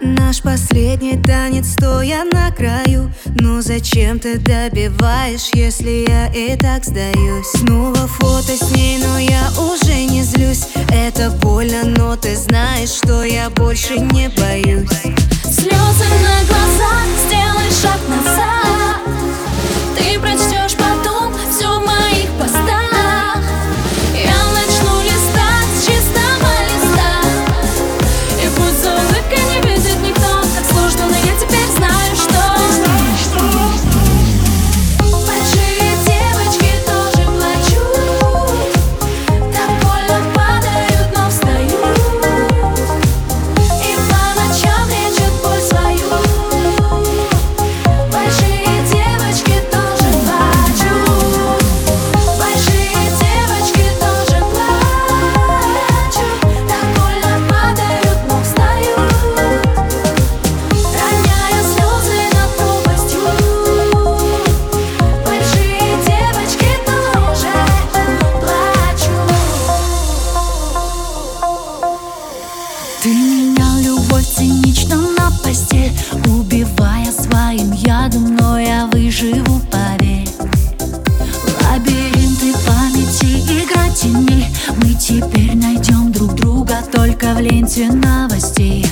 Наш последний танец, стоя на краю. Ну зачем ты добиваешь, если я и так сдаюсь? Снова фото с ней. Мы теперь найдем друг друга только в ленте новостей